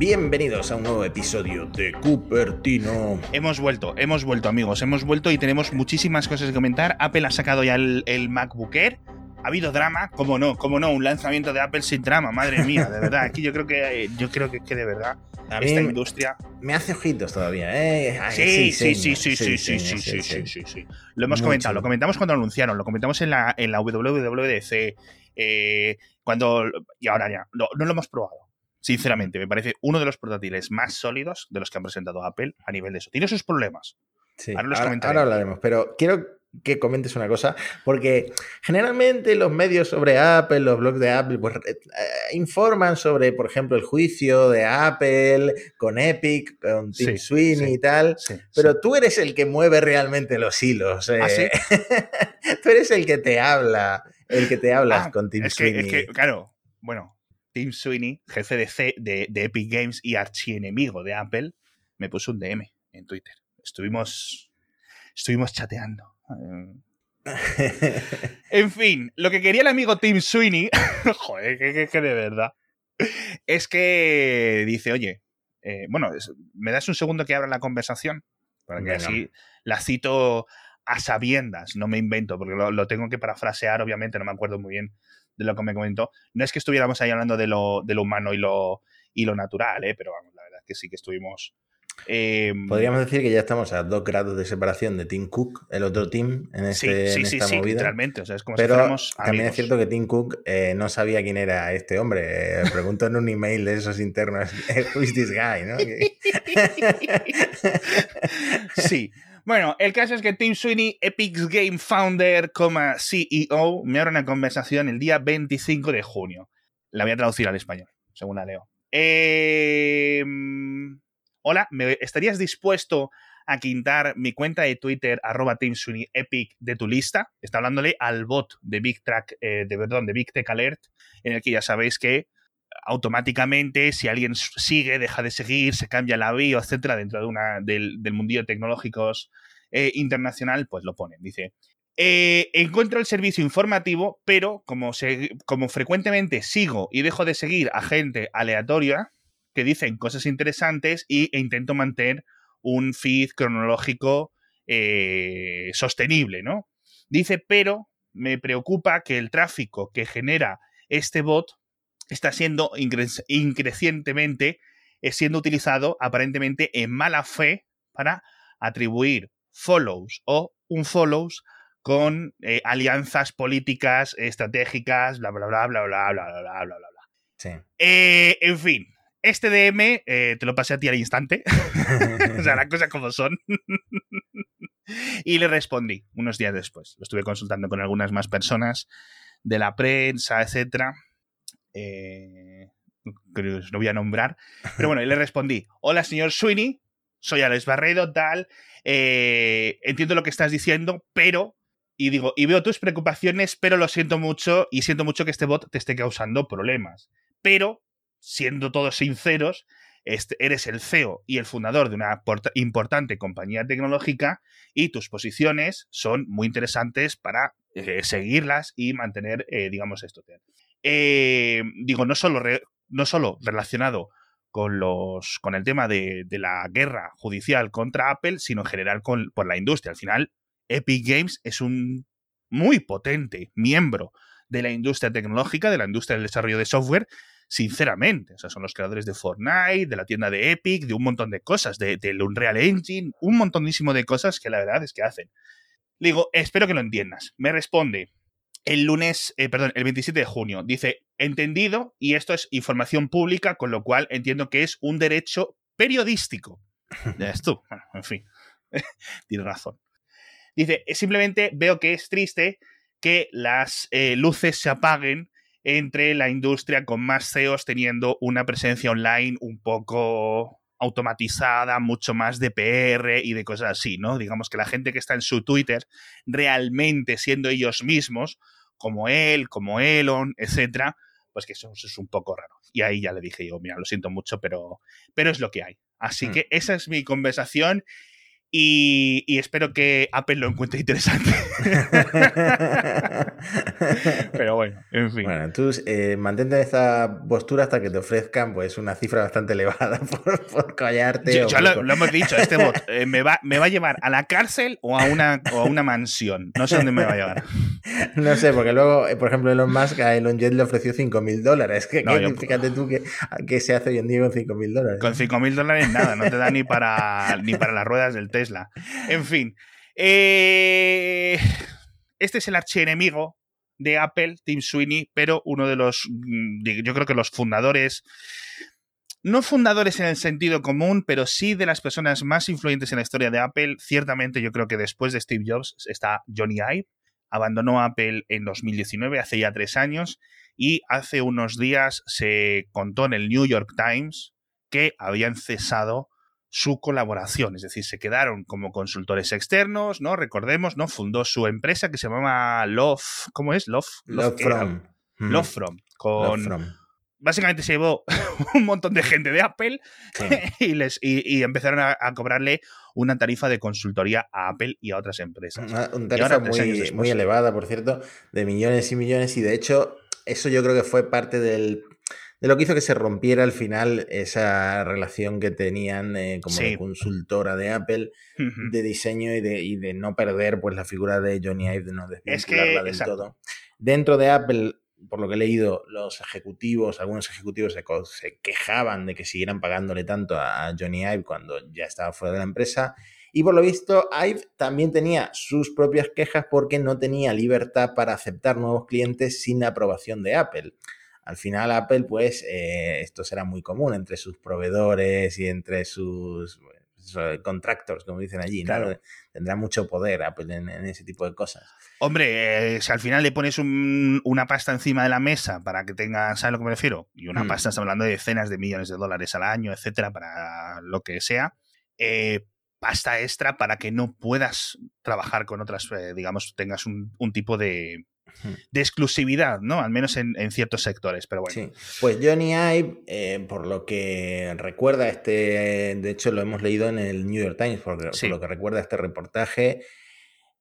Bienvenidos a un nuevo episodio de Cupertino. Hemos vuelto, hemos vuelto amigos, hemos vuelto y tenemos muchísimas cosas que comentar. Apple ha sacado ya el, el MacBook Air. Ha habido drama, cómo no, cómo no, un lanzamiento de Apple sin drama, madre mía, de verdad. Aquí yo creo que, yo creo que, que de verdad A esta industria. Me hace ojitos todavía, ¿eh? Sí, sí, sí, sí, sí, sí, sí, sí, sí, sí. Lo hemos comentado, lo comentamos cuando lo anunciaron, lo comentamos en la, en la WWDC, eh, cuando. Y ahora ya, no, no lo hemos probado. Sinceramente, me parece uno de los portátiles más sólidos de los que han presentado Apple a nivel de eso. Tiene sus problemas. Sí, Ahora los ahora, hablaremos, pero quiero que comentes una cosa, porque generalmente los medios sobre Apple, los blogs de Apple, pues eh, eh, informan sobre, por ejemplo, el juicio de Apple con Epic, con Tim Sí, Sweeney sí. y tal. Sí, Pero tú eres el que mueve realmente los hilos. eh. ¿Ah, tú eres el que te habla, el que te hablas Ah, con Tim es que, Sweeney. es que, claro, bueno, Tim Sweeney, jefe de, C- de, de Epic Games y archienemigo de Apple, me puso un DM en Twitter. Estuvimos, estuvimos chateando. En fin, lo que quería el amigo Tim Sweeney, joder, que, que- que de verdad, es que dice, oye, eh, bueno, ¿me das un segundo que abra la conversación? Para que Venga. así la cito a sabiendas, no me invento, porque lo, lo tengo que parafrasear, obviamente, no me acuerdo muy bien de lo que me comentó. No es que estuviéramos ahí hablando de lo, de lo humano y lo, y lo natural, ¿eh? pero vamos, la verdad es que sí que estuvimos... eh, Podríamos decir que ya estamos a dos grados de separación de Tim Cook, el otro Tim, en, este, sí, en sí, esta sí, movida. literalmente. O sea, es como Pero también es cierto que Tim Cook eh, no sabía quién era este hombre. Eh, preguntó en un email de esos internos, who is this guy? ¿no? Sí. Bueno, el caso es que Tim Sweeney, Epic Game Founder, CEO, me abre una conversación el día 25 de junio. La voy a traducir al español, según la leo. Mm, hola, ¿me ¿estarías dispuesto a quitar mi cuenta de Twitter, arroba Sweeney Epic, de tu lista? Está hablándole al bot de Big Track, eh, de de Big Tech Alert, en el que ya sabéis que automáticamente, si alguien sigue, deja de seguir, se cambia la bio, etcétera, dentro de una, del, del mundillo tecnológicos eh, internacional, pues lo ponen. Dice. eh, encuentro el servicio informativo, pero como, se- como frecuentemente sigo y dejo de seguir a gente aleatoria que dicen cosas interesantes y, e intento mantener un feed cronológico eh, sostenible, ¿no? Dice, pero me preocupa que el tráfico que genera este bot está siendo incre- increcientemente eh, siendo utilizado aparentemente en mala fe para atribuir follows o un follows con eh, alianzas políticas estratégicas, bla bla bla bla bla bla bla bla bla bla. bla. Sí. Eh, en fin, este DM eh, te lo pasé a ti al instante, o sea, las cosas como son. y le respondí unos días después. Lo estuve consultando con algunas más personas de la prensa, etcétera. Eh, no voy a nombrar. Pero bueno, y le respondí: Hola, señor Sweeney, soy Alex Barredo, tal. eh, entiendo lo que estás diciendo, pero. Y digo, y veo tus preocupaciones, pero lo siento mucho y siento mucho que este bot te esté causando problemas. Pero, siendo todos sinceros, este, eres el CEO y el fundador de una porta- importante compañía tecnológica y tus posiciones son muy interesantes para eh, seguirlas y mantener, eh, digamos, esto. Eh, digo, no solo, no solo relacionado con, los, con el tema de, la guerra judicial contra Apple, sino en general con, por la industria. Al final, Epic Games es un muy potente miembro de la industria tecnológica, de la industria del desarrollo de software, sinceramente. O sea, son los creadores de Fortnite, de la tienda de Epic, de un montón de cosas, de- del Unreal Engine, un montonísimo de cosas que la verdad es que hacen. Digo, espero que lo entiendas. Me responde el lunes, eh, perdón, el 27 de junio. Dice, entendido, y esto es información pública, con lo cual entiendo que es un derecho periodístico. Ya ves tú, Bueno, en fin, tienes razón. Dice, simplemente veo que es triste que las eh, luces se apaguen entre la industria con más CEOs teniendo una presencia online un poco automatizada, mucho más de PR y de cosas así, ¿no? Digamos que la gente que está en su Twitter realmente siendo ellos mismos, como él, como Elon, etcétera, pues que eso, eso es un poco raro. Y ahí ya le dije yo, mira, lo siento mucho, pero, pero es lo que hay. Así Hmm. que esa es mi conversación y, y espero que Apple lo encuentre interesante. Pero bueno, en fin. Bueno, tú eh, mantente en esta postura hasta que te ofrezcan pues una cifra bastante elevada por, por callarte. Lo, hemos dicho, este bot eh, me, va, me va a llevar a la cárcel o a, una, o a una mansión. No sé dónde me va a llevar. no sé, porque luego, eh, por ejemplo, Elon Musk a Elon Jet le ofreció 5.000 dólares. Que, fíjate tú qué se hace hoy en día con 5.000 dólares. Con 5.000 dólares nada, no te da ni para, ni para las ruedas del Tesla. En fin. este es el archienemigo de Apple, Tim Sweeney, pero uno de los, mm, yo creo que los fundadores, no fundadores en el sentido común, pero sí de las personas más influyentes en la historia de Apple. Ciertamente yo creo que después de Steve Jobs está Johnny Ive. Abandonó Apple en 2019, hace ya tres años, y hace unos días se contó en el New York Times que habían cesado su colaboración, es decir, se quedaron como consultores externos, ¿no? Recordemos, ¿no? Fundó su empresa que se llama Love, ¿cómo es? Love, Love, From. Love From, con... Básicamente se llevó un montón de gente de Apple y, les, y, empezaron a, cobrarle una tarifa de consultoría a Apple y a otras empresas. Una, tarifa muy, muy elevada, por cierto, de millones y millones y de hecho eso yo creo que fue parte del de lo que hizo que se rompiera al final esa relación que tenían eh, como consultora de Apple de diseño y de, y de, no perder pues la figura de Johnny Ive, de no desvincularla del todo. Dentro de Apple, por lo que he leído, los ejecutivos, algunos ejecutivos se, quejaban de que siguieran pagándole tanto a, Johnny Ive cuando ya estaba fuera de la empresa. Y por lo visto, Ive también tenía sus propias quejas porque no tenía libertad para aceptar nuevos clientes sin aprobación de Apple. Al final Apple, pues, eh, esto será muy común entre sus proveedores y entre sus contractors, como dicen allí, ¿no? Tendrá mucho poder Apple en, ese tipo de cosas. Hombre, eh, si al final le pones una pasta encima de la mesa para que tenga, ¿sabes a lo que me refiero? Y una hmm. pasta, estamos hablando de decenas de millones de dólares al año, etcétera, para lo que sea. Eh, pasta extra para que no puedas trabajar con otras, digamos, tengas un tipo de, de exclusividad, ¿no? Al menos en, ciertos sectores, pero bueno. Sí. Pues Johnny Ive, eh, por lo que recuerda este, de hecho lo hemos leído en el New York Times, por, lo que recuerda este reportaje,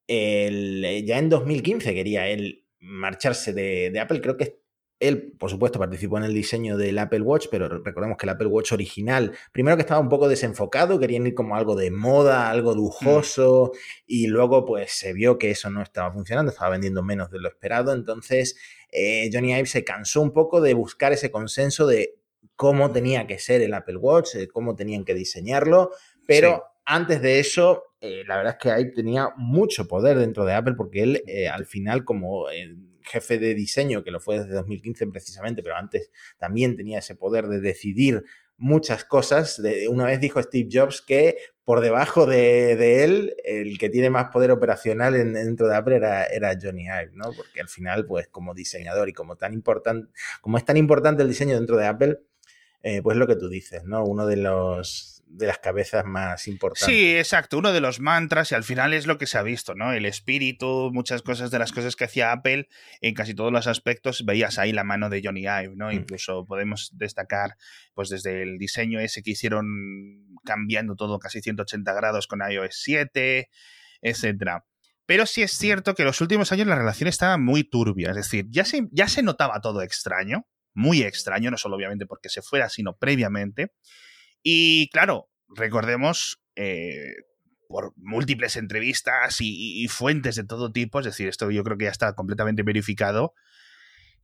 ya en 2015 quería él marcharse de, de Apple, creo que él, por supuesto, participó en el diseño del Apple Watch, pero recordemos que el Apple Watch original, primero que estaba un poco desenfocado, querían ir como algo de moda, algo mm. lujoso, y luego pues se vio que eso no estaba funcionando, estaba vendiendo menos de lo esperado, entonces eh, Johnny Ive se cansó un poco de buscar ese consenso de cómo tenía que ser el Apple Watch, cómo tenían que diseñarlo, pero antes de eso, eh, la verdad es que Ive tenía mucho poder dentro de Apple porque él eh, al final como jefe de diseño, que lo fue desde 2015 precisamente, pero antes también tenía ese poder de decidir muchas cosas. Una vez dijo Steve Jobs que por debajo de, él, el que tiene más poder operacional dentro de Apple era, era, Johnny Ive, ¿no? Porque al final, pues como diseñador y como tan importante, como es tan importante el diseño dentro de Apple, eh, pues lo que tú dices, ¿no? Uno de los de las cabezas más importantes. Sí, exacto, uno de los mantras y al final es lo que se ha visto, ¿no? El espíritu, muchas cosas de las cosas que hacía Apple, en casi todos los aspectos veías ahí la mano de Johnny Ive, ¿no? Mm. Incluso podemos destacar, pues desde el diseño ese que hicieron cambiando todo casi 180 grados con iOS 7, etcétera. Pero sí es cierto que en los últimos años la relación estaba muy turbia, es decir, ya se, ya se notaba todo extraño, muy extraño, no solo obviamente porque se fuera, sino previamente. Y claro, recordemos, eh, por múltiples entrevistas y, fuentes de todo tipo, es decir, esto yo creo que ya está completamente verificado,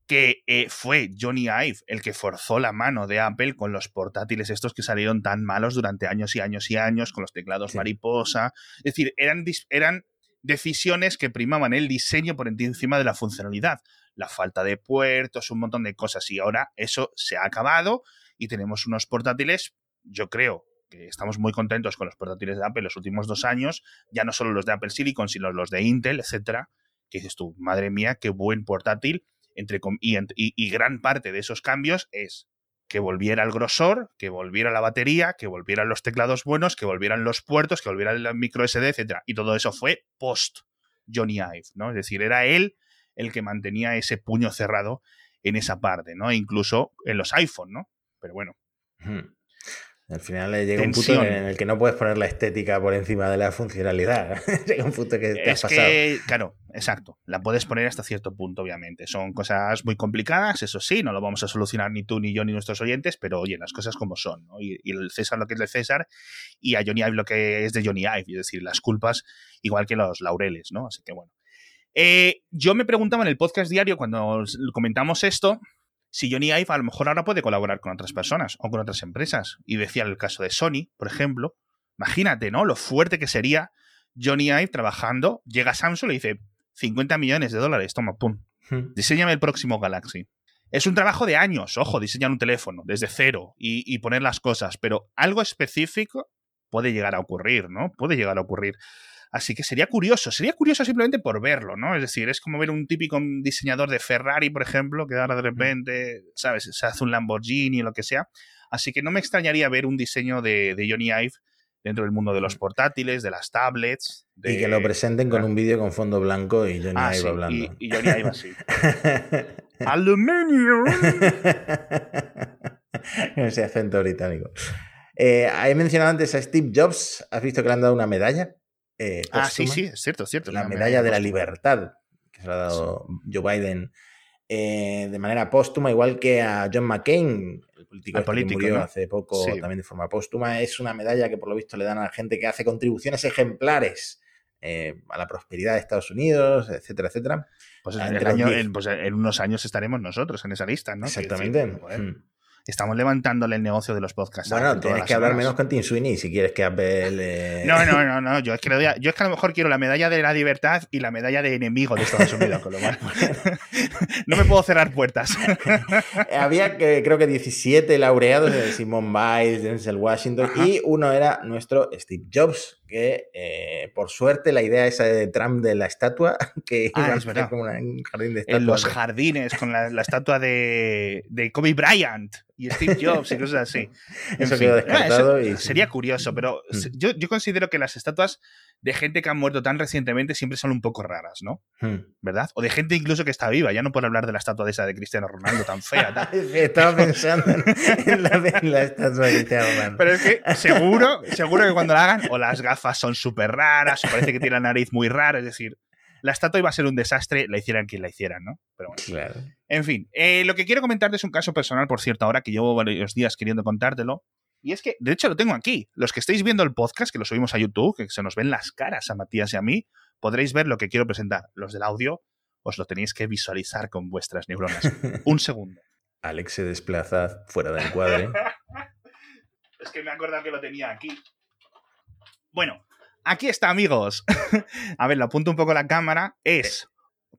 que eh, fue Johnny Ive el que forzó la mano de Apple con los portátiles estos que salieron tan malos durante años y años y años, con los teclados mariposa. Es decir, eran, eran decisiones que primaban el diseño por encima de la funcionalidad, la falta de puertos, un montón de cosas. Y ahora eso se ha acabado y tenemos unos portátiles yo creo que estamos muy contentos con los portátiles de Apple los últimos dos años, ya no solo los de Apple Silicon, sino los de Intel, etcétera, que dices tú, madre mía, qué buen portátil, entre, y, y, gran parte de esos cambios es que volviera el grosor, que volviera la batería, que volvieran los teclados buenos, que volvieran los puertos, que volviera el micro SD, etcétera. Y todo eso fue post Johnny Ive, ¿no? Es decir, era él el que mantenía ese puño cerrado en esa parte, ¿no? incluso en los iPhone, ¿no? Pero bueno. Al final llega un punto en el que no puedes poner la estética por encima de la funcionalidad. llega un punto que te has pasado. claro, exacto. La puedes poner hasta cierto punto, obviamente. Son cosas muy complicadas, eso sí, no lo vamos a solucionar ni tú, ni yo, ni nuestros oyentes, pero oye, las cosas como son, ¿no? Y, el César lo que es de César y a Johnny Ive lo que es de Johnny Ive, es decir, las culpas igual que los laureles, ¿no? Así que bueno. Eh, yo me preguntaba en el podcast diario cuando comentamos esto, si Johnny Ive a lo mejor ahora puede colaborar con otras personas o con otras empresas. Y decía el caso de Sony, por ejemplo. Imagínate, ¿no? Lo fuerte que sería Johnny Ive trabajando. Llega Samsung y le dice 50 millones de dólares, toma, pum. Hmm. Diseñame el próximo Galaxy. Es un trabajo de años, ojo, diseñar un teléfono desde cero y, y, poner las cosas, pero algo específico puede llegar a ocurrir, ¿no? Puede llegar a ocurrir. Así que sería curioso, sería curioso simplemente por verlo, ¿no? Es decir, es como ver un típico diseñador de Ferrari, por ejemplo, que ahora de repente, ¿sabes? Se hace un Lamborghini o lo que sea. Así que no me extrañaría ver un diseño de, Johnny Ive dentro del mundo de los portátiles, de las tablets. Y que lo presenten con un vídeo con fondo blanco y Johnny ah, Ive hablando. Y, Johnny Ive así. ¡Aluminio! Ese acento británico. Eh, he mencionado antes a Steve Jobs. ¿Has visto que le han dado una medalla? Eh, ah, sí, sí, es cierto, es cierto. La medalla de la libertad que se ha dado Joe Biden eh, de manera póstuma, igual que a John McCain, el político, este que murió hace poco también de forma póstuma. Es una medalla que por lo visto le dan a la gente que hace contribuciones ejemplares eh, a la prosperidad de Estados Unidos, etcétera, etcétera. Pues, en, pues en, unos años estaremos nosotros en esa lista, ¿no? Exactamente. Estamos levantándole el negocio de los podcasts. Bueno, tienes que hablar menos con Tim Sweeney si quieres que Apple. No, no, no, no. Yo es, que yo es que a lo mejor quiero la medalla de la libertad y la medalla de enemigo de Estados Unidos, con lo cual. no me puedo cerrar puertas. Había que, creo que 17 laureados de Simon Biles, Denzel Washington, y uno era nuestro Steve Jobs, que eh, por suerte la idea esa de Trump de la estatua, que ah, iba a ser como un jardín de estatuas. En los jardines, con la, estatua de, de Kobe Bryant y Steve Jobs y cosas así. eso quedó descartado. y... Sería curioso, pero mm. yo, yo, considero que las estatuas de gente que ha muerto tan recientemente siempre son un poco raras, ¿no? Hmm. ¿Verdad? O de gente incluso que está viva, ya no por hablar de la estatua de esa de Cristiano Ronaldo tan fea. Estaba pensando en la, estatua de Cristiano Ronaldo. Pero es que seguro, seguro que cuando la hagan, o las gafas son súper raras, o parece que tiene la nariz muy rara, es decir, la estatua iba a ser un desastre, la hicieran quien la hicieran, ¿no? Pero bueno. Claro. En fin, eh, lo que quiero comentarte es un caso personal, por cierto, ahora que llevo varios días queriendo contártelo. Y es que, de hecho, lo tengo aquí. Los que estéis viendo el podcast, que lo subimos a YouTube, que se nos ven las caras a Matías y a mí, podréis ver lo que quiero presentar. Los del audio, os lo tenéis que visualizar con vuestras neuronas. un segundo. Alex se desplaza fuera del cuadro. es que me acuerdo que lo tenía aquí. Bueno, aquí está, amigos. a ver, lo apunto un poco a la cámara. Es,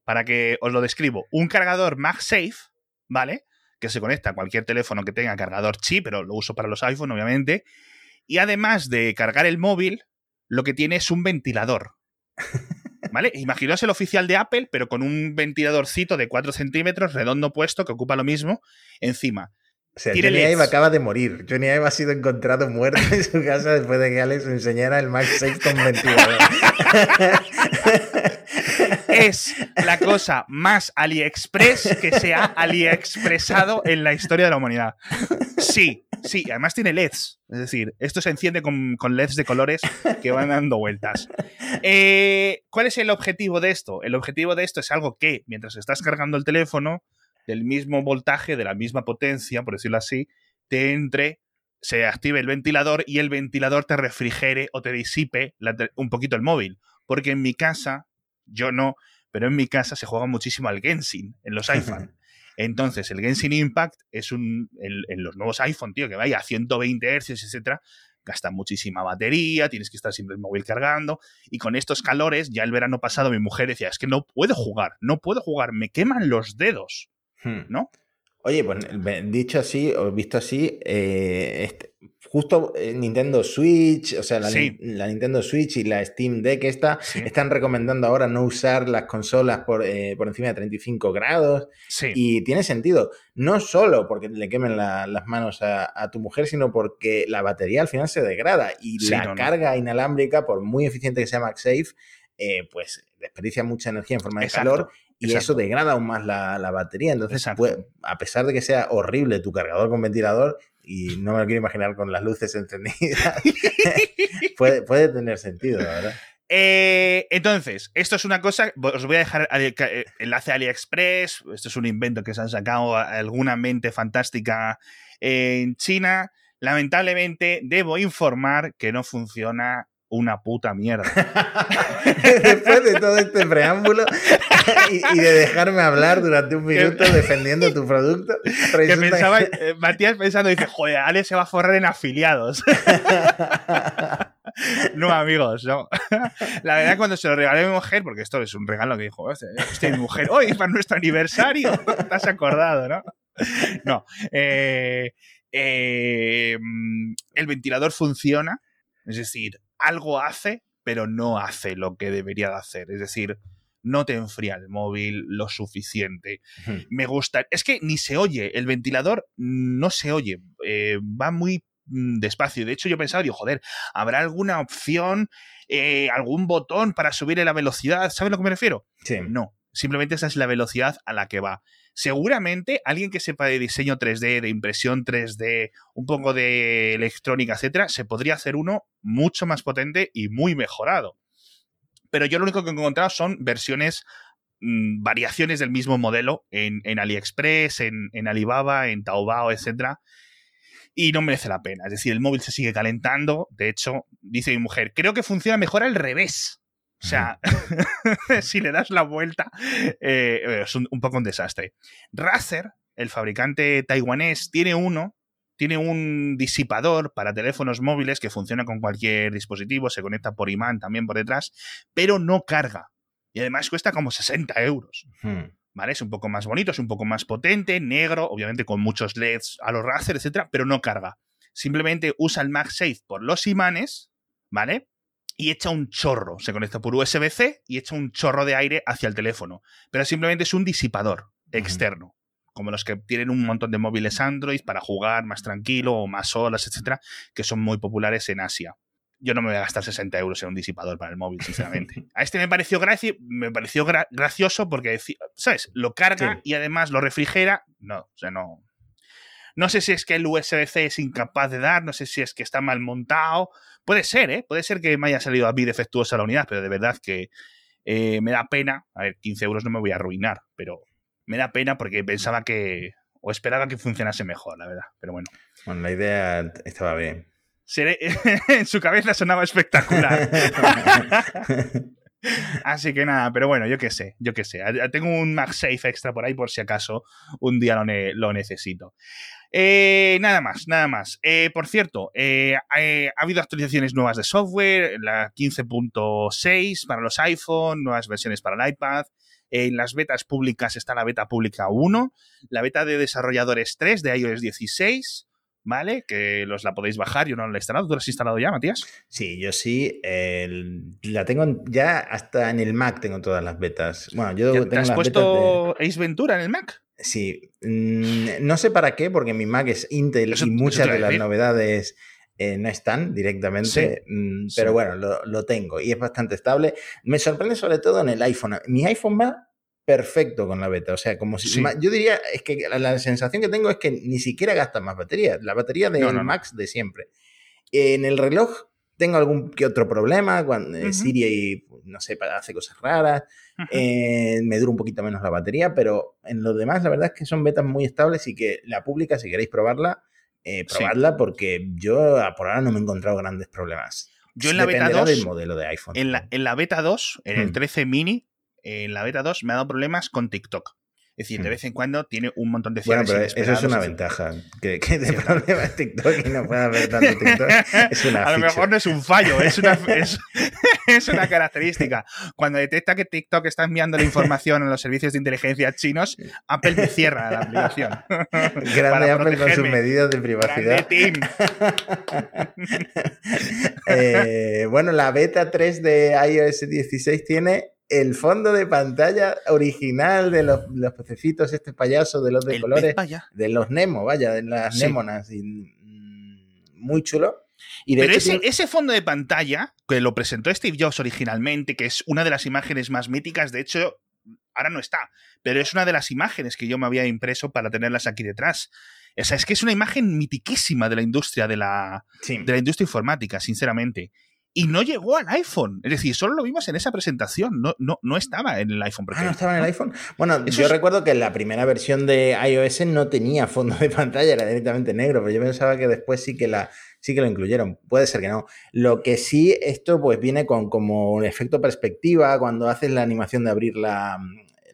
para que os lo describo, un cargador MagSafe, ¿vale? Que se conecta a cualquier teléfono que tenga cargador chip, pero lo uso para los iPhone, obviamente. Y además de cargar el móvil, lo que tiene es un ventilador. ¿Vale? Imaginaos el oficial de Apple, pero con un ventiladorcito de 4 centímetros, redondo puesto, que ocupa lo mismo, encima. O sea, Johnny Ive acaba de morir. Johnny Ive ha sido encontrado muerto en su casa después de que Alex enseñara el Max 6 con ventilador. es la cosa más AliExpress que se ha AliExpresado en la historia de la humanidad. Sí, sí, además tiene LEDs. Es decir, esto se enciende con, LEDs de colores que van dando vueltas. Eh, ¿Cuál es el objetivo de esto? El objetivo de esto es algo que, mientras estás cargando el teléfono, del mismo voltaje, de la misma potencia, por decirlo así, te entre, se active el ventilador y el ventilador te refrigere o te disipe un poquito el móvil. Porque en mi casa, yo no, pero en mi casa se juega muchísimo al Genshin en los iPhone. Entonces, el Genshin Impact es un. En, los nuevos iPhone, tío, que vaya a 120 Hz, etcétera, gasta muchísima batería, tienes que estar siempre el móvil cargando. Y con estos calores, ya el verano pasado mi mujer decía: Es que no puedo jugar, no puedo jugar, me queman los dedos. Hmm. ¿no? Oye, pues dicho así, o visto así, eh, este, justo eh, Nintendo Switch, o sea, la, Nintendo Switch y la Steam Deck esta, están recomendando ahora no usar las consolas por, eh, encima de 35 grados. Y tiene sentido, no solo porque le quemen las manos a, tu mujer, sino porque la batería al final se degrada y la carga inalámbrica, por muy eficiente que sea MagSafe, pues desperdicia mucha energía en forma de calor y eso degrada aún más la, batería. Entonces, a pesar de que sea horrible tu cargador con ventilador, y no me lo quiero imaginar con las luces encendidas. puede, puede tener sentido, la verdad. Eh, entonces, esto es una cosa, os voy a dejar el eh, enlace a AliExpress, esto es un invento que se han sacado alguna mente fantástica en China. Lamentablemente, debo informar que no funciona una puta mierda. Después de todo este preámbulo y, de dejarme hablar durante un minuto defendiendo tu producto. Que pensaba, eh, Matías pensando, dice, joder, Ale se va a forrar en afiliados. no, amigos, no. La verdad, cuando se lo regalé a mi mujer, porque esto es un regalo que dijo, este, mi mujer, hoy para nuestro aniversario, te has acordado, ¿no? No. Eh, eh, el ventilador funciona, es decir, algo hace, pero no hace lo que debería de hacer. Es decir, no te enfría el móvil lo suficiente. Me gusta. Es que ni se oye. El ventilador no se oye. Eh, va muy mm, despacio. De hecho, yo pensaba, digo, joder, ¿habrá alguna opción, eh, algún botón para subir la velocidad? ¿Sabes a lo que me refiero? Sí. No. Simplemente esa es la velocidad a la que va seguramente alguien que sepa de diseño 3D, de impresión 3D, un poco de electrónica, etcétera, se podría hacer uno mucho más potente y muy mejorado. Pero yo lo único que he encontrado son versiones, mm, variaciones del mismo modelo en, AliExpress, en, Alibaba, en Taobao, etcétera. Y no merece la pena. Es decir, el móvil se sigue calentando. De hecho, dice mi mujer, creo que funciona mejor al revés. O sea, si le das la vuelta, eh, es un, poco un desastre. Razer, el fabricante taiwanés, tiene uno, tiene un disipador para teléfonos móviles que funciona con cualquier dispositivo, se conecta por imán también por detrás, pero no carga. Y además cuesta como 60 euros. ¿Vale? Es un poco más bonito, es un poco más potente, negro, obviamente con muchos LEDs a los Razer, etcétera, pero no carga. Simplemente usa el MagSafe por los imanes, ¿vale? Y echa un chorro. Se conecta por USB-C y echa un chorro de aire hacia el teléfono. Pero simplemente es un disipador externo. Como los que tienen un montón de móviles Android para jugar más tranquilo o más olas, etcétera, que son muy populares en Asia. Yo no me voy a gastar 60 euros en un disipador para el móvil, sinceramente. a este me pareció, me pareció gracioso porque, ¿sabes? Lo carga y además lo refrigera. No, o sea, no, no sé si es que el USB-C es incapaz de dar, no sé si es que está mal montado, Puede ser, ¿eh? Puede ser que me haya salido a mí defectuosa la unidad, pero de verdad que eh, me da pena. A ver, 15 euros no me voy a arruinar, pero me da pena porque pensaba que. o esperaba que funcionase mejor, la verdad. Pero bueno. Bueno, la idea estaba bien. en su cabeza sonaba espectacular. Así que nada, pero bueno, yo qué sé, yo qué sé. Tengo un MagSafe extra por ahí por si acaso un día lo, lo necesito. Eh, nada más, nada más. Eh, por cierto, eh, ha habido actualizaciones nuevas de software, la 15.6 para los iPhone, nuevas versiones para el iPad. En las betas públicas está la beta pública 1, la beta de desarrolladores 3 de iOS 16, ¿vale? Que los la podéis bajar, yo no la he instalado. ¿Tú la has instalado ya, Matías? Sí, yo sí. la tengo ya hasta en el Mac tengo todas las betas. Bueno, yo tengo ¿Te has puesto Ace Ventura en el Mac? Sí, mm, no sé para qué, porque mi Mac es Intel y muchas de las novedades eh, no están directamente, mm, pero bueno, lo, tengo y es bastante estable. Me sorprende sobre todo en el iPhone. Mi iPhone va perfecto con la beta, o sea, como si... Yo diría, es que la, sensación que tengo es que ni siquiera gasta más batería, la batería de Max de siempre. En el reloj tengo algún que otro problema, cuando uh Siri, no sé, hace cosas raras. Eh, me dura un poquito menos la batería, pero en lo demás, la verdad es que son betas muy estables y que la pública, si queréis probarla, eh, probadla porque yo por ahora no me he encontrado grandes problemas. Yo en la beta 2, modelo de iPhone. En la, en la beta 2, en el 13 mini, en la beta 2 me ha dado problemas con TikTok. Es decir, de mm. vez en cuando tiene un montón de Bueno, pero eso es una ventaja. Que, que te problemas TikTok y no puedas ver tanto TikTok. Es una A lo mejor no es un fallo, es una, es, una característica. Cuando detecta que TikTok está enviando la información a los servicios de inteligencia chinos, Apple me cierra la aplicación. Grande Apple con sus medidas de privacidad. eh, bueno, la beta 3 de iOS 16 tiene el fondo de pantalla original de los, los pececitos, este payaso de los de colores, de los Nemo, vaya, de las Nemonas, mm, muy chulo. Y Pero ese, ese, fondo de pantalla, que lo presentó Steve Jobs originalmente, que es una de las imágenes más míticas, de hecho, ahora no está, pero es una de las imágenes que yo me había impreso para tenerlas aquí detrás. O sea, es que es una imagen mitiquísima de la industria de la, de la industria informática, sinceramente. Y no llegó al iPhone. Es decir, solo lo vimos en esa presentación. No, no, no estaba en el iPhone. Ah, no estaba en el iPhone. Bueno, yo recuerdo que la primera versión de iOS no tenía fondo de pantalla, era directamente negro, pero yo pensaba que después sí que la sí que lo incluyeron. Puede ser que no. Lo que sí, esto pues viene con como un efecto perspectiva cuando haces la animación de abrir la,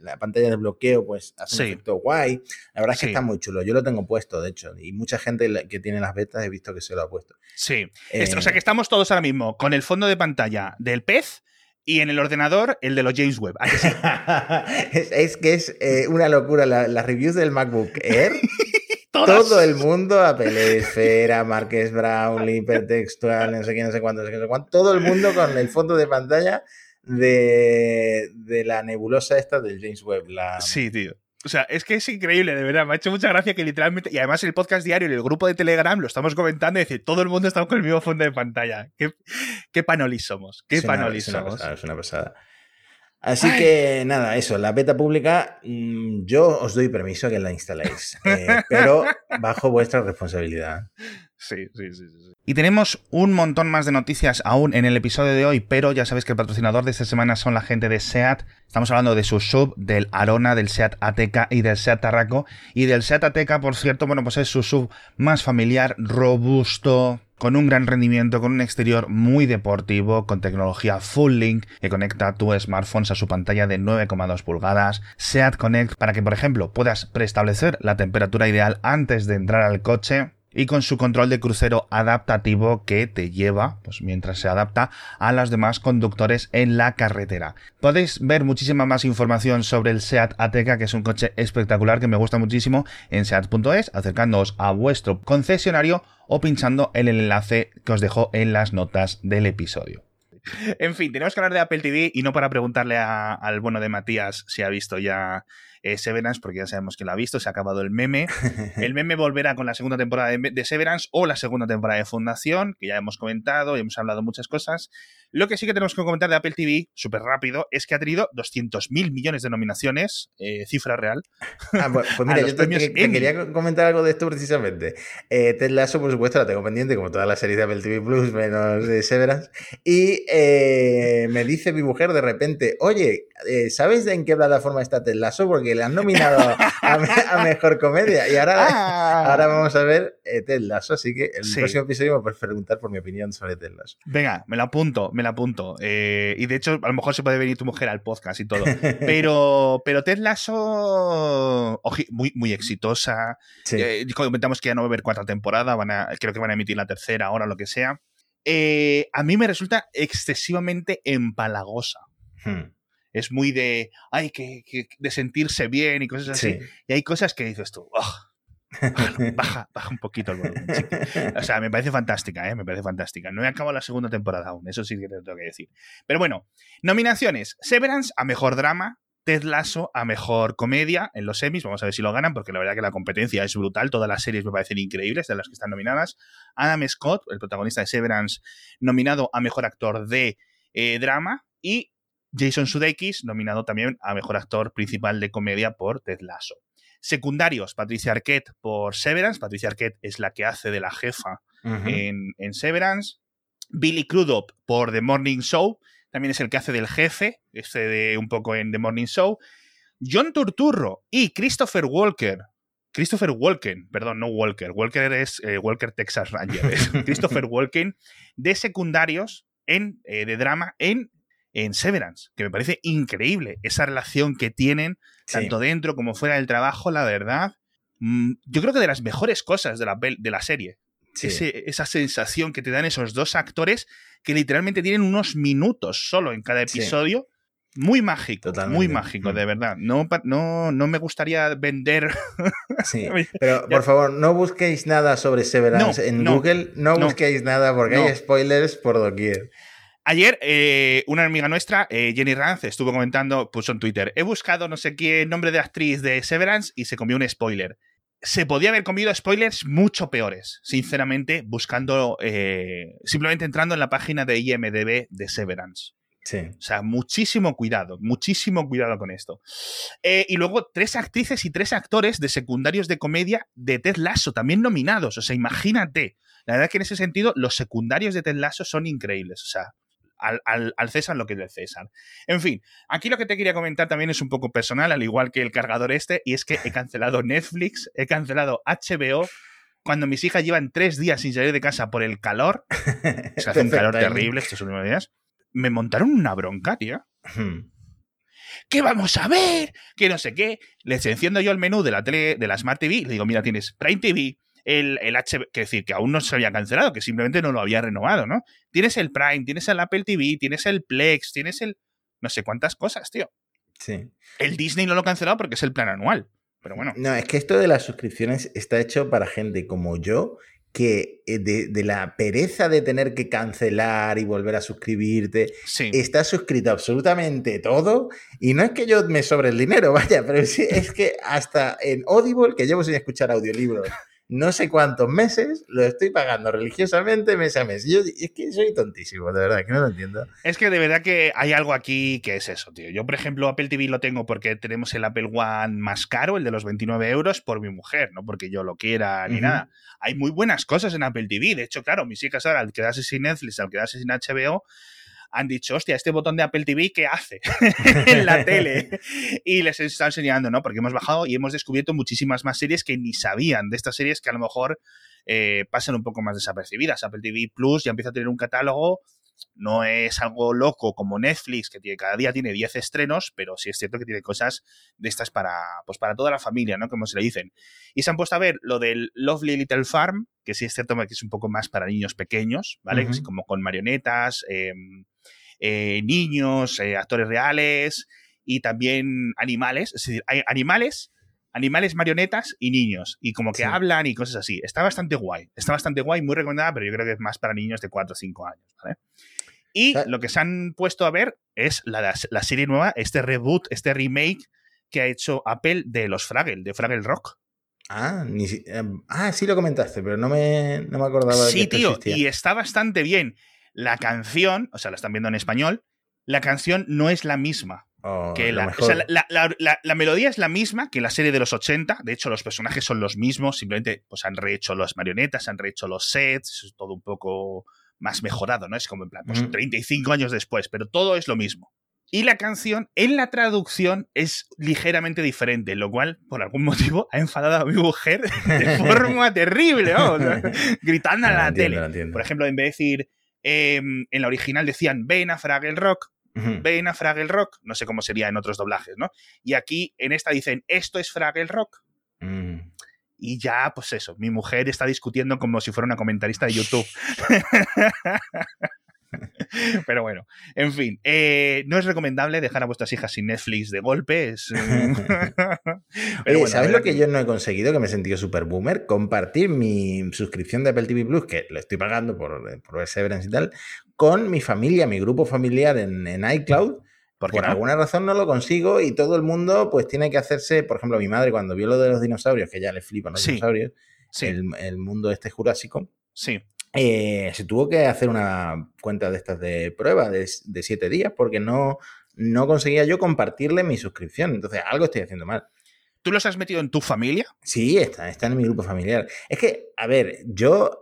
la pantalla de bloqueo, pues hace un efecto guay. La verdad es que está muy chulo. Yo lo tengo puesto, de hecho, y mucha gente que tiene las betas he visto que se lo ha puesto. Sí. o sea que estamos todos ahora mismo con el fondo de pantalla del pez y en el ordenador el de los James Webb. es, que es eh, una locura. las reviews del MacBook Air. Todo el mundo, Apple Esfera, Marques Brownlee, hipertextual, no sé qué, no sé cuánto, no sé cuánto. Todo el mundo con el fondo de pantalla de, de la nebulosa esta del James Webb. La... Sí, tío. O sea, es que es increíble, de verdad. Me ha hecho mucha gracia que literalmente. Y además, el podcast diario y el grupo de Telegram lo estamos comentando y decir, todo el mundo está con el mismo fondo de pantalla. Qué, qué panolis somos. Qué panolis somos. es una pasada. Así que nada, eso, la beta pública, mm, yo os doy permiso que la instaléis, eh, pero bajo vuestra responsabilidad. Sí, sí, sí, sí. Y tenemos un montón más de noticias aún en el episodio de hoy, pero ya sabéis que el patrocinador de esta semana son la gente de SEAT. Estamos hablando de su sub, del Arona, del SEAT Ateca y del SEAT Tarraco. Y del SEAT Ateca, por cierto, bueno, pues es su sub más familiar, robusto, con un gran rendimiento, con un exterior muy deportivo, con tecnología Full Link que conecta tu smartphone a su pantalla de 9,2 pulgadas, SEAT Connect para que, por ejemplo, puedas preestablecer la temperatura ideal antes de entrar al coche y con su control de crucero adaptativo que te lleva, pues mientras se adapta a los demás conductores en la carretera. Podéis ver muchísima más información sobre el SEAT Ateca, que es un coche espectacular que me gusta muchísimo en seat.es, acercándoos a vuestro concesionario o pinchando en el enlace que os dejo en las notas del episodio. En fin, tenemos que hablar de Apple TV y no para preguntarle al bueno de Matías si ha visto ya eh, Severance, porque ya sabemos que lo ha visto, se ha acabado el meme. El meme volverá con la segunda temporada de, Severance o la segunda temporada de Fundación, que ya hemos comentado y hemos hablado muchas cosas. Lo que sí que tenemos que comentar de Apple TV, súper rápido, es que ha tenido 200.000 millones de nominaciones, eh, cifra real. Ah, pues, pues mira, yo te, quería comentar algo de esto precisamente. Eh, Ted Lasso, por supuesto, la tengo pendiente, como todas las series de Apple TV Plus, menos de Severance. Y eh, me dice mi mujer de repente, oye, ¿sabes en qué plataforma está Ted Lasso? Porque le han nominado a, Mejor Comedia. Y ahora, ah. ahora vamos a ver Ted Lasso, así que el próximo episodio me puedes preguntar por mi opinión sobre Ted Lasso. Venga, me lo apunto, me la apunto. Eh, y de hecho, a lo mejor se puede venir tu mujer al podcast y todo. Pero, pero Ted Lasso, muy, muy exitosa. Eh, comentamos que ya no va a haber cuarta temporada, van a, creo que van a emitir la tercera ahora, lo que sea. Eh, a mí me resulta excesivamente empalagosa. Hmm. Es muy de, ay, que, de sentirse bien y cosas así. Y hay cosas que dices tú, baja, baja un poquito el volumen. O sea, me parece fantástica, ¿eh? Me parece fantástica. No he acabado la segunda temporada aún, eso sí que te tengo que decir. Pero bueno, nominaciones. Severance a mejor drama. Ted Lasso a mejor comedia en los semis. Vamos a ver si lo ganan, porque la verdad que la competencia es brutal. Todas las series me parecen increíbles de las que están nominadas. Adam Scott, el protagonista de Severance, nominado a mejor actor de eh, drama. Y Jason Sudeikis, nominado también a mejor actor principal de comedia por Ted Lasso. Secundarios, Patricia Arquette por Severance. Patricia Arquette es la que hace de la jefa en, Severance. Billy Crudup por The Morning Show. También es el que hace del jefe, este de un poco en The Morning Show. John Turturro y Christopher Walker. Christopher Walken, perdón, no Walker. Walker es eh, Walker Texas Ranger. Christopher Walken de secundarios en, eh, de drama en en Severance, que me parece increíble esa relación que tienen, tanto dentro como fuera del trabajo, la verdad. Mm, yo creo que de las mejores cosas de la, de la serie. esa sensación que te dan esos dos actores que literalmente tienen unos minutos solo en cada episodio. Muy mágico, muy mágico, mm. de verdad. No, no, no me gustaría vender. Sí, pero por favor, no busquéis nada sobre Severance en Google, no, busquéis nada porque hay spoilers por doquier. Ayer, eh, una amiga nuestra, eh, Jenny Ranz, estuvo comentando, puso en Twitter, he buscado no sé qué nombre de actriz de Severance y se comió un spoiler. Se podía haber comido spoilers mucho peores, sinceramente, buscando, eh, simplemente entrando en la página de IMDB de Severance. Sí. O sea, muchísimo cuidado, muchísimo cuidado con esto. Eh, y luego tres actrices y tres actores de secundarios de comedia de Ted Lasso, también nominados. O sea, imagínate. La verdad que en ese sentido, los secundarios de Ted Lasso son increíbles. O sea, al, al, César lo que es del César. En fin, aquí lo que te quería comentar también es un poco personal, al igual que el cargador este, y es que he cancelado Netflix, he cancelado HBO, cuando mis hijas llevan tres días sin salir de casa por el calor, se hace un calor terrible estos últimos días, me montaron una bronca, tío. ¿Qué vamos a ver? Que no sé qué. Les enciendo yo el menú de la tele, de la Smart TV, le digo, mira, tienes Prime TV, el, el HB, que decir, que aún no se había cancelado, que simplemente no lo había renovado, ¿no? Tienes el Prime, tienes el Apple TV, tienes el Plex, tienes el. no sé cuántas cosas, tío. Sí. El Disney no lo ha cancelado porque es el plan anual. Pero bueno. No, es que esto de las suscripciones está hecho para gente como yo, que eh, de, la pereza de tener que cancelar y volver a suscribirte, está suscrito absolutamente todo. Y no es que yo me sobre el dinero, vaya, pero sí, es que hasta en Audible, que llevo sin escuchar audiolibros no sé cuántos meses, lo estoy pagando religiosamente mes a mes. Yo es que soy tontísimo, de verdad, que no lo entiendo. Es que de verdad que hay algo aquí que es eso, tío. Yo, por ejemplo, Apple TV lo tengo porque tenemos el Apple One más caro, el de los 29 euros, por mi mujer, no porque yo lo quiera ni nada. Hay muy buenas cosas en Apple TV. De hecho, claro, mis hijas ahora, al quedarse sin Netflix, al quedarse sin HBO, han dicho, hostia, este botón de Apple TV, ¿qué hace en la tele? Y les estado enseñando, ¿no? Porque hemos bajado y hemos descubierto muchísimas más series que ni sabían de estas series que a lo mejor eh, pasan un poco más desapercibidas. Apple TV Plus ya empieza a tener un catálogo no es algo loco como Netflix, que tiene, cada día tiene 10 estrenos, pero sí es cierto que tiene cosas de estas para, pues para toda la familia, ¿no? Como se le dicen. Y se han puesto a ver lo del Lovely Little Farm, que sí es cierto que es un poco más para niños pequeños, ¿vale? Como con marionetas, em, eh, niños, eh, actores reales y también animales. Es decir, hay animales animales marionetas y niños. Y como que hablan y cosas así. Está bastante guay. Está bastante guay, muy recomendada, pero yo creo que es más para niños de 4 o 5 años. Y lo que se han puesto a ver es la, la, serie nueva, este reboot, este remake que ha hecho Apple de los Fraggle, de Fraggle Rock. Ah, em, ah, sí lo comentaste, pero no me, no me acordaba sí, de que tío, y está bastante bien. La canción, o sea, la están viendo en español, la canción no es la misma. Oh, que la, la, melodía es la misma que la serie de los 80, de hecho los personajes son los mismos, simplemente pues han rehecho las marionetas, han rehecho los sets, es todo un poco más mejorado, ¿no? Es como en plan, pues 35 años después, pero todo es lo mismo. Y la canción en la traducción es ligeramente diferente, lo cual, por algún motivo, ha enfadado a mi mujer de forma terrible, gritando a la tele. Por ejemplo, en vez de decir, em, en la original decían, ven a Fraggle Rock, ven a Fraggle Rock, no sé cómo sería en otros doblajes, ¿no? Y aquí en esta dicen, esto es Fraggle Rock. Mm. Y ya, pues eso, mi mujer está discutiendo como si fuera una comentarista de YouTube. Pero bueno, en fin, eh, no es recomendable dejar a vuestras hijas sin Netflix de golpe. Pero ¿sabes lo que, yo no he conseguido? Que me he sentido súper boomer. Compartir mi suscripción de Apple TV Plus, que lo estoy pagando por, por Severance y tal, con mi familia, mi grupo familiar en, iCloud. Por alguna razón no lo consigo y todo el mundo pues tiene que hacerse, por ejemplo, mi madre cuando vio lo de los dinosaurios, que ya le flipan los dinosaurios, El, el, mundo este jurásico. Sí. Eh, se tuvo que hacer una cuenta de estas de prueba de, siete días porque no, no conseguía yo compartirle mi suscripción. Entonces, algo estoy haciendo mal. ¿Tú los has metido en tu familia? Sí, está, está en mi grupo familiar. Es que, a ver, yo,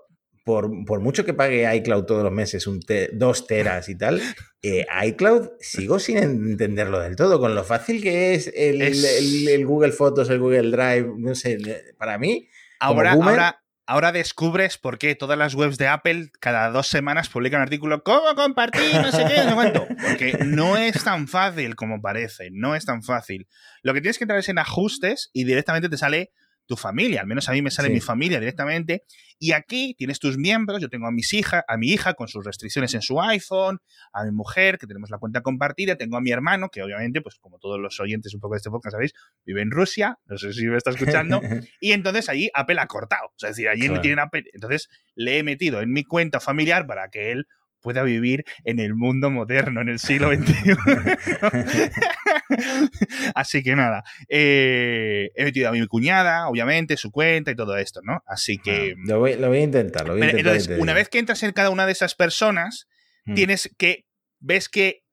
por, mucho que pague iCloud todos los meses, un dos teras y tal, eh, iCloud sigo sin entenderlo del todo, con lo fácil que es el, Google Fotos, el Google Drive, no sé, para mí... Ahora, ahora, ahora descubres por qué todas las webs de Apple cada dos semanas publican un artículo ¿Cómo compartir? No sé qué, no cuento. Porque no es tan fácil como parece, no es tan fácil. Lo que tienes que entrar es en ajustes y directamente te sale tu familia, al menos a mí me sale mi familia directamente, y aquí tienes tus miembros, yo tengo a mis hijas, a mi hija con sus restricciones en su iPhone, a mi mujer, que tenemos la cuenta compartida, tengo a mi hermano, que obviamente, pues como todos los oyentes un poco de este podcast, ¿sabéis? Vive en Rusia, no sé si me está escuchando, y entonces allí Apple ha cortado, o sea, es decir, allí no tienen Apple, entonces le he metido en mi cuenta familiar para que él pueda vivir en el mundo moderno, en el siglo XXI. Así que nada, eh, he metido a mi cuñada, obviamente, su cuenta y todo esto, ¿no? Así que... lo, voy, a intentar, lo voy a intentar. Entonces, una vez que entras en cada una de esas personas, hmm. tienes que ves que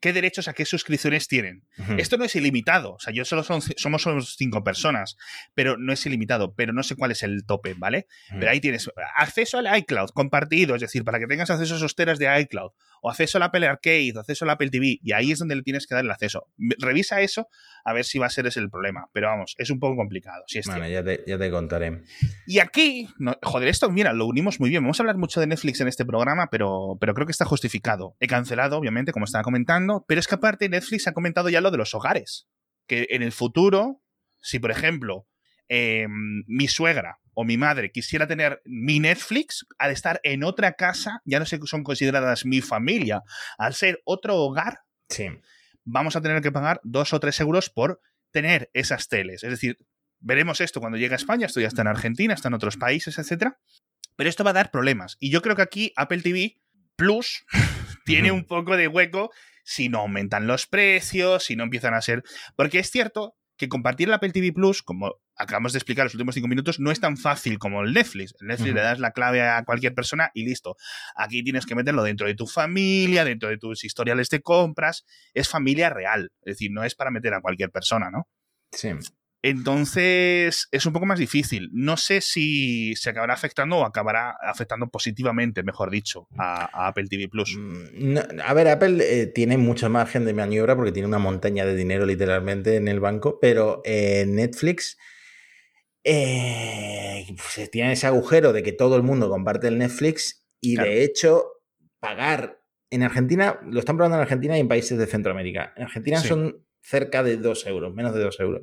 qué derechos a qué suscripciones tienen. Esto no es ilimitado, o sea, yo solo son, somos solo cinco personas, pero no es ilimitado, pero no sé cuál es el tope, ¿vale? Pero ahí tienes acceso al iCloud compartido, es decir, para que tengas acceso a esos teras de iCloud, o acceso al Apple Arcade, o acceso al Apple TV, y ahí es donde le tienes que dar el acceso. Revisa eso a ver si va a ser ese el problema, pero vamos, es un poco complicado. Si es bueno, ya te, ya te, contaré. Y aquí, joder, esto, mira, lo unimos muy bien. Vamos a hablar mucho de Netflix en este programa, pero, pero creo que está justificado. He cancelado, obviamente, como estaba comentando, pero es que aparte Netflix ha comentado ya lo de los hogares, que en el futuro, si por ejemplo em, mi suegra o mi madre quisiera tener mi Netflix, al estar en otra casa, ya no sé son consideradas mi familia, al ser otro hogar, sí. vamos a tener que pagar dos o tres euros por tener esas teles. Es decir, veremos esto cuando llegue a España, esto ya está en Argentina, está en otros países, etcétera. Pero esto va a dar problemas. Y yo creo que aquí Apple TV Plus tiene un poco de hueco si no aumentan los precios, si no empiezan a ser. Porque es cierto que compartir el Apple TV Plus, como acabamos de explicar los últimos cinco minutos, no es tan fácil como el Netflix. El Netflix le das la clave a cualquier persona y listo. Aquí tienes que meterlo dentro de tu familia, dentro de tus historiales de compras. Es familia real. Es decir, no es para meter a cualquier persona, ¿no? Sí. Entonces es un poco más difícil. No sé si se acabará afectando o acabará afectando positivamente, mejor dicho, a, Apple TV Plus. Mm, a ver, Apple eh, tiene mucho margen de maniobra porque tiene una montaña de dinero literalmente en el banco, pero eh, Netflix eh, pues, tiene ese agujero de que todo el mundo comparte el Netflix y de hecho pagar en Argentina, lo están probando en Argentina y en países de Centroamérica. En Argentina son cerca de 2 euros, menos de 2 euros.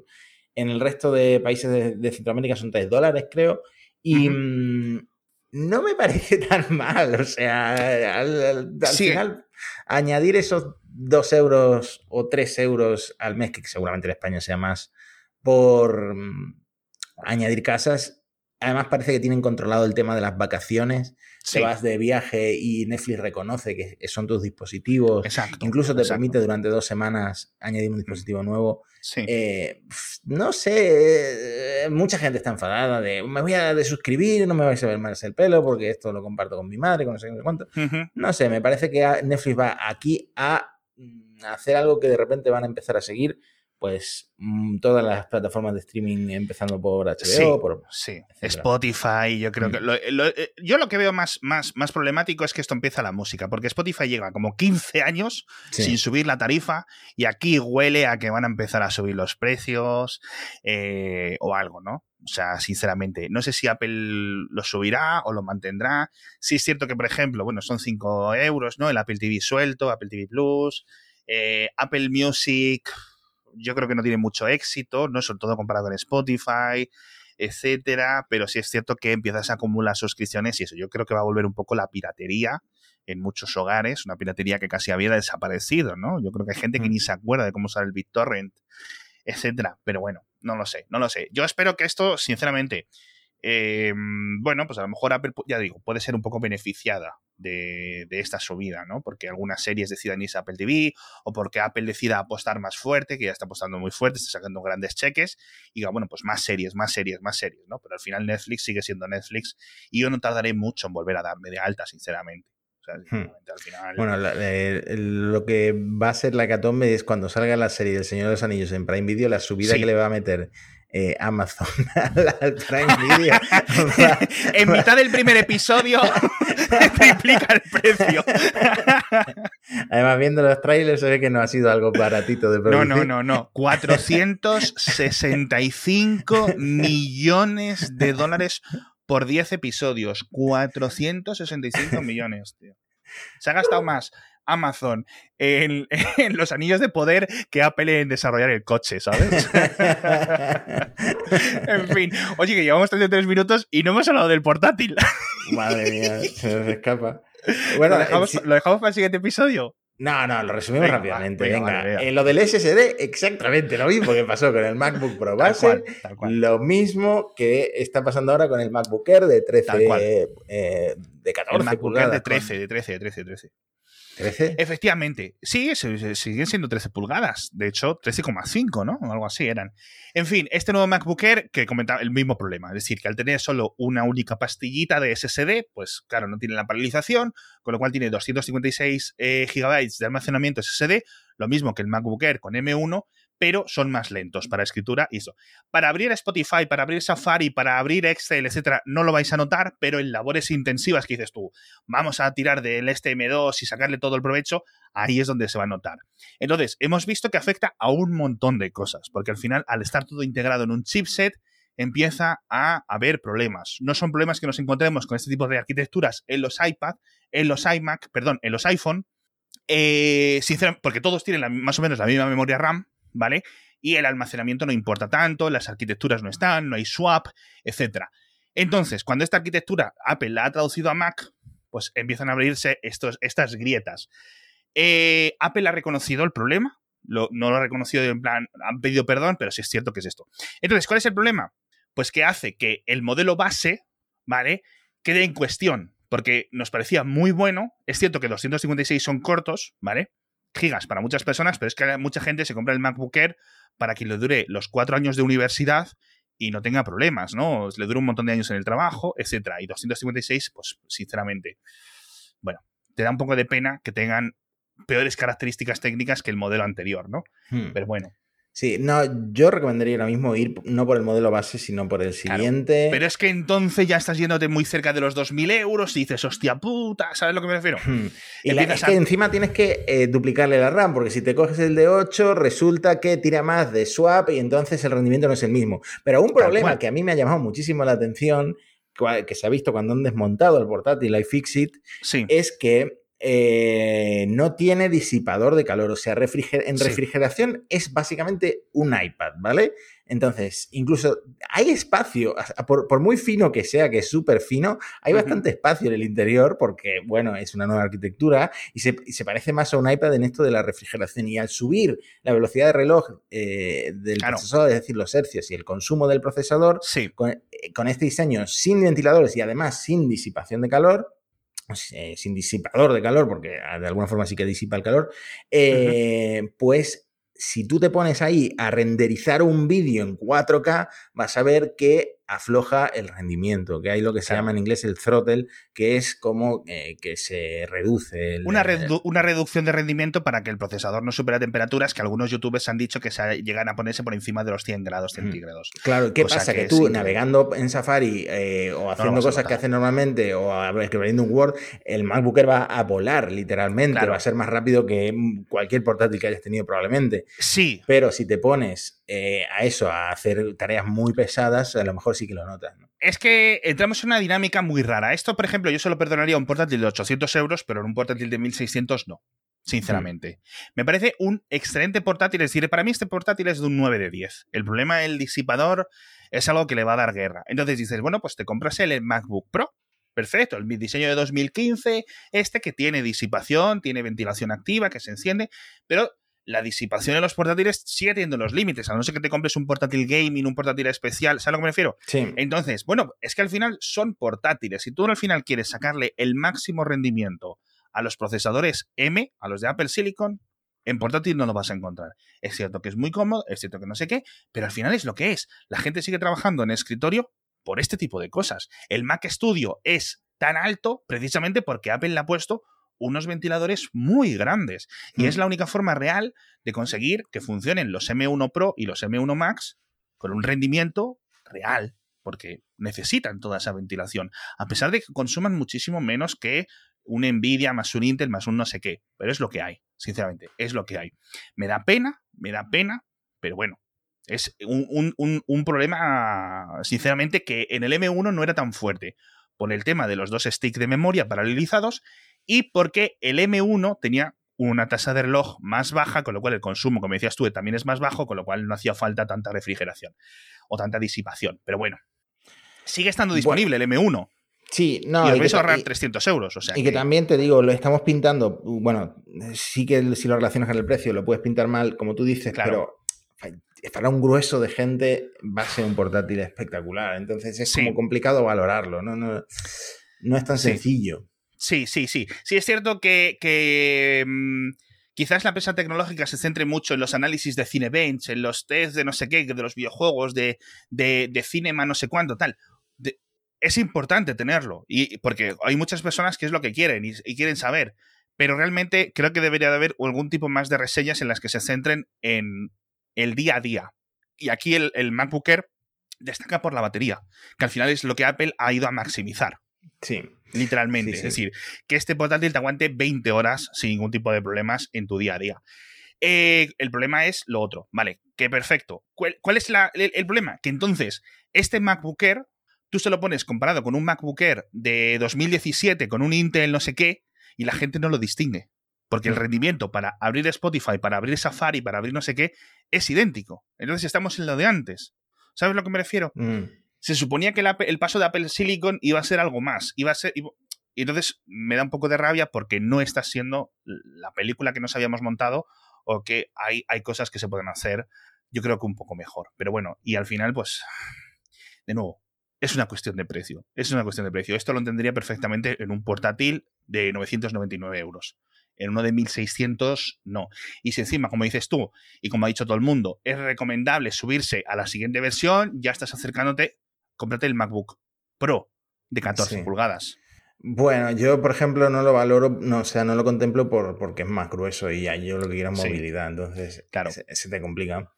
En el resto de países de, Centroamérica son 3 dólares, creo. Y mm, no me parece tan mal. O sea, al, final, añadir esos 2 euros o 3 euros al mes, que seguramente en España sea más, por mm, añadir casas. Además, parece que tienen controlado el tema de las vacaciones. Se vas de viaje y Netflix reconoce que son tus dispositivos. Exacto. Incluso te permite durante dos semanas añadir un dispositivo nuevo. Eh, no sé, eh, mucha gente está enfadada de me voy a desuscribir, no me vais a ver más el pelo porque esto lo comparto con mi madre, con no sé cuánto. No sé, me parece que Netflix va aquí a mm, hacer algo que de repente van a empezar a seguir pues mm, todas las plataformas de streaming empezando por HBO, por sí. Spotify, yo creo que mm. eh, yo lo que veo más, más, más problemático es que esto empieza la música, porque Spotify lleva como 15 años sin subir la tarifa y aquí huele a que van a empezar a subir los precios eh, o algo, ¿no? O sea, sinceramente, no sé si Apple lo subirá o lo mantendrá. Sí es cierto que, por ejemplo, bueno, son 5 euros, ¿no? El Apple TV suelto, Apple TV Plus, eh, Apple Music yo creo que no tiene mucho éxito, ¿no? Sobre todo comparado con Spotify, etcétera, pero sí es cierto que empiezas a acumular suscripciones y eso. Yo creo que va a volver un poco la piratería en muchos hogares, una piratería que casi había desaparecido, ¿no? Yo creo que hay gente que ni se acuerda de cómo usar el BitTorrent, etcétera. Pero bueno, no lo sé, no lo sé. Yo espero que esto, sinceramente, eh, bueno, pues a lo mejor Apple, ya digo, puede ser un poco beneficiada de, esta subida, ¿no? Porque algunas series decidan irse a Apple TV o porque Apple decida apostar más fuerte, que ya está apostando muy fuerte, está sacando grandes cheques, y diga, bueno, pues más series, más series, más series, ¿no? Pero al final Netflix sigue siendo Netflix y yo no tardaré mucho en volver a darme de alta, sinceramente. Hmm. Bueno, lo que va a ser la catombe es cuando salga la serie del Señor de los Anillos en Prime Video, la subida que le va a meter eh, Amazon al Prime Video. en mitad del primer episodio triplica el precio. Además, viendo los trailers se ve que no ha sido algo baratito de producir. No, no, no, no. 465 millones de dólares por 10 episodios. 465 millones, tío. Se ha gastado más Amazon en, los anillos de poder que Apple en desarrollar el coche, ¿sabes? en fin, oye, que llevamos 33 minutos y no hemos hablado del portátil. Madre mía, se nos escapa. Bueno, ¿Lo dejamos, ¿lo dejamos para el siguiente episodio? No, no, lo resumimos rápidamente. venga, en lo del SSD, exactamente lo mismo que pasó con el MacBook Pro base. Lo mismo que está pasando ahora con el MacBook Air de 13, eh, de 14 el MacBook Air de 13, de 13, de 13, de 13. ¿13? Efectivamente, sí, siguen siendo 13 pulgadas. De hecho, 13,5, ¿no? O algo así eran. En fin, este nuevo MacBook Air que comentaba el mismo problema. Es decir, que al tener solo una única pastillita de SSD, pues claro, no tiene la paralización, con lo cual tiene 256 eh, GB de almacenamiento SSD, lo mismo que el MacBook Air con M1, pero son más lentos para escritura y eso. Para abrir Spotify, para abrir Safari, para abrir Excel, etcétera, no lo vais a notar, pero en labores intensivas que dices tú, vamos a tirar del STM2 y sacarle todo el provecho, ahí es donde se va a notar. Entonces, hemos visto que afecta a un montón de cosas, porque al final, al estar todo integrado en un chipset, empieza a haber problemas. No son problemas que nos encontremos con este tipo de arquitecturas en los iPad, en los iMac, perdón, en los iPhone, eh, sinceramente, porque todos tienen más o menos la misma memoria RAM, ¿vale? Y el almacenamiento no importa tanto, las arquitecturas no están, no hay swap, etc. Entonces, cuando esta arquitectura Apple la ha traducido a Mac, pues empiezan a abrirse estos, estas grietas. Eh, Apple ha reconocido el problema, no lo ha reconocido en plan, han pedido perdón, pero sí es cierto que es esto. Entonces, ¿cuál es el problema? Pues que hace que el modelo base, ¿vale? Quede en cuestión, porque nos parecía muy bueno. Es cierto que 256 son cortos, ¿vale? Gigas para muchas personas, pero es que mucha gente se compra el MacBook Air para que le dure los cuatro años de universidad y no tenga problemas, ¿no? Le dure un montón de años en el trabajo, etcétera. Y 256, pues sinceramente, bueno, te da un poco de pena que tengan peores características técnicas que el modelo anterior, ¿no? Hmm. Pero bueno. Sí, no, yo recomendaría ahora mismo ir no por el modelo base, sino por el siguiente. pero es que entonces ya estás yéndote muy cerca de los 2.000 euros y dices, hostia puta, ¿sabes a lo que me refiero? Hmm. Y es que encima tienes que eh, duplicarle la RAM, porque si te coges el de 8, resulta que tira más de swap y entonces el rendimiento no es el mismo. Pero un problema que a mí me ha llamado muchísimo la atención, que se ha visto cuando han desmontado el portátil iFixit, sí. es que eh, no tiene disipador de calor. O sea, en refrigeración es básicamente un iPad, ¿vale? Entonces, incluso hay espacio, por, muy fino que sea, que es súper fino, hay bastante espacio en el interior porque, bueno, es una nueva arquitectura y se, parece más a un iPad en esto de la refrigeración. Y al subir la velocidad de reloj eh, del procesador, es decir, los hercios y el consumo del procesador, con, eh, con este diseño sin ventiladores y además sin disipación de calor, eh, sin disipador de calor, porque ah, de alguna forma sí que disipa el calor, eh, pues si tú te pones ahí a renderizar un vídeo en 4K, vas a ver que afloja el rendimiento, que hay lo que se llama en inglés el throttle, que es como eh, que se reduce. una, una, reducción de rendimiento para que el procesador no supera temperaturas que algunos youtubers han dicho que se llegan a ponerse por encima de los 100 grados centígrados. Claro, ¿qué pasa? Que, tú navegando en Safari eh, o haciendo cosas que hace normalmente o escribiendo un Word, el MacBook va a volar literalmente, va a ser más rápido que cualquier portátil que hayas tenido probablemente. Sí. Pero si te pones eh, a eso, a hacer tareas muy pesadas, a lo mejor sí que lo notas. Es que entramos en una dinámica muy rara. Esto, por ejemplo, yo solo perdonaría un portátil de 800 euros, pero en un portátil de 1600 no. Sinceramente. Mm. Me parece un excelente portátil. Es decir, para mí este portátil es de un 9 de 10. El problema del disipador es algo que le va a dar guerra. Entonces dices, bueno, pues te compras el MacBook Pro. Perfecto, el diseño de 2015, este que tiene disipación, tiene ventilación activa, que se enciende, pero la disipación de los portátiles sigue teniendo los límites, a no ser que te compres un portátil gaming, un portátil especial, ¿sabes a lo que me refiero? Sí. Entonces, bueno, es que al final son portátiles. Si tú al final quieres sacarle el máximo rendimiento a los procesadores M, a los de Apple Silicon, en portátil no lo vas a encontrar. Es cierto que es muy cómodo, es cierto que no sé qué, pero al final es lo que es. La gente sigue trabajando en escritorio por este tipo de cosas. El Mac Studio es tan alto precisamente porque Apple le ha puesto unos ventiladores muy grandes. Y es mm. la única forma real de conseguir que funcionen los M1 Pro y los M1 Max con un rendimiento real, porque necesitan toda esa ventilación, a pesar de que consuman muchísimo menos que un Nvidia más un Intel más un no sé qué, pero es lo que hay, sinceramente, es lo que hay. Me da pena, me da pena, pero bueno, es un, un problema, sinceramente, que en el M1 no era tan fuerte por el tema de los dos sticks de memoria paralelizados y porque el M1 tenía una tasa de reloj más baja, con lo cual el consumo, como decías tú, también es más bajo, con lo cual no hacía falta tanta refrigeración o tanta disipación. Pero bueno, sigue estando disponible el M1. Sí, no. Y os vais a ahorrar 300 euros. O sea y que... también te digo, lo estamos pintando. Bueno, sí que si lo relacionas con el precio, lo puedes pintar mal, como tú dices, claro. pero para un grueso de gente va a ser un portátil espectacular. Entonces es como complicado valorarlo, ¿no? No, no es tan sencillo. Sí, sí, sí. Sí, es cierto que, que mm, quizás la empresa tecnológica se centre mucho en los análisis de Cinebench, en los tests de no sé qué, de los videojuegos, de, de, de cinema, no sé cuánto, tal. es importante tenerlo, y, porque hay muchas personas que es lo que quieren y, quieren saber, pero realmente creo que debería de haber algún tipo más de reseñas en las que se centren en el día a día. Y aquí el, el MacBook destaca por la batería, que al final es lo que Apple ha ido a maximizar. Sí. Literalmente. Es decir, que este portátil te aguante 20 horas sin ningún tipo de problemas en tu día a día. Eh, el problema es lo otro. Vale, que perfecto. ¿Cuál, es el, problema? Que entonces, este MacBook Air, tú se lo pones comparado con un MacBook Air de 2017 con un Intel no sé qué, y la gente no lo distingue. Porque el mm. rendimiento para abrir Spotify, para abrir Safari, para abrir no sé qué, es idéntico. Entonces estamos en lo de antes. ¿Sabes a lo que me refiero? Mm se suponía que el, paso de Apple Silicon iba a ser algo más. Iba a ser. y entonces me da un poco de rabia porque no está siendo la película que nos habíamos montado o que hay, hay cosas que se pueden hacer, yo creo que un poco mejor. Pero bueno, y al final, pues, de nuevo, es una cuestión de precio. Es una cuestión de precio. Esto lo entendería perfectamente en un portátil de 999 euros. En uno de 1600, no. Y si encima, como dices tú, y como ha dicho todo el mundo, es recomendable subirse a la siguiente versión, ya estás acercándote cómprate el MacBook Pro de 14 pulgadas. Bueno, yo, por ejemplo, no lo valoro, no, o sea, no lo contemplo por, porque es más grueso y yo lo que quiero es movilidad, entonces claro. se, te complica.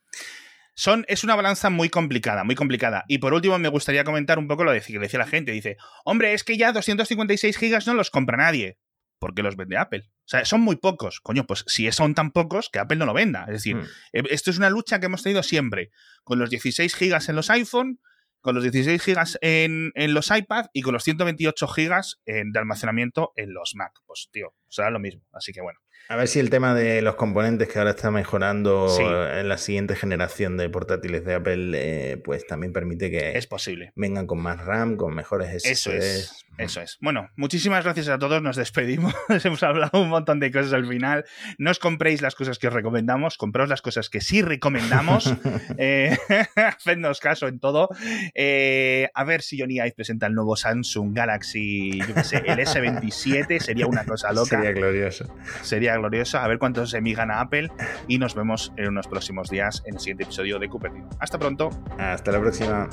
Son, es una balanza muy complicada, muy complicada. Y por último, me gustaría comentar un poco lo que decía la gente. Dice, hombre, es que ya 256 gigas no los compra nadie. porque los vende Apple? O sea, son muy pocos. Coño, pues si son tan pocos, que Apple no lo venda. Es decir, hmm. eh, esto es una lucha que hemos tenido siempre. Con los 16 gigas en los iPhone, con los 16 GB en, en, los iPad y con los 128 GB de almacenamiento en los Mac. Pues, tío, será lo mismo. Así que bueno. A ver si el tema de los componentes que ahora está mejorando en la siguiente generación de portátiles de Apple, eh, pues también permite que es posible. vengan con más RAM, con mejores SSDs. Eso es, eso es. Bueno, muchísimas gracias a todos, nos despedimos. Hemos hablado un montón de cosas al final. No os compréis las cosas que os recomendamos, compraos las cosas que sí recomendamos. eh, hacednos caso en todo. Eh, a ver si Johnny Ive presenta el nuevo Samsung Galaxy, yo qué sé, el S27, sería una cosa loca. Sería glorioso. Sería gloriosa, a ver cuántos se migan a Apple y nos vemos en unos próximos días en el siguiente episodio de Cupertino. Hasta pronto. Hasta la próxima.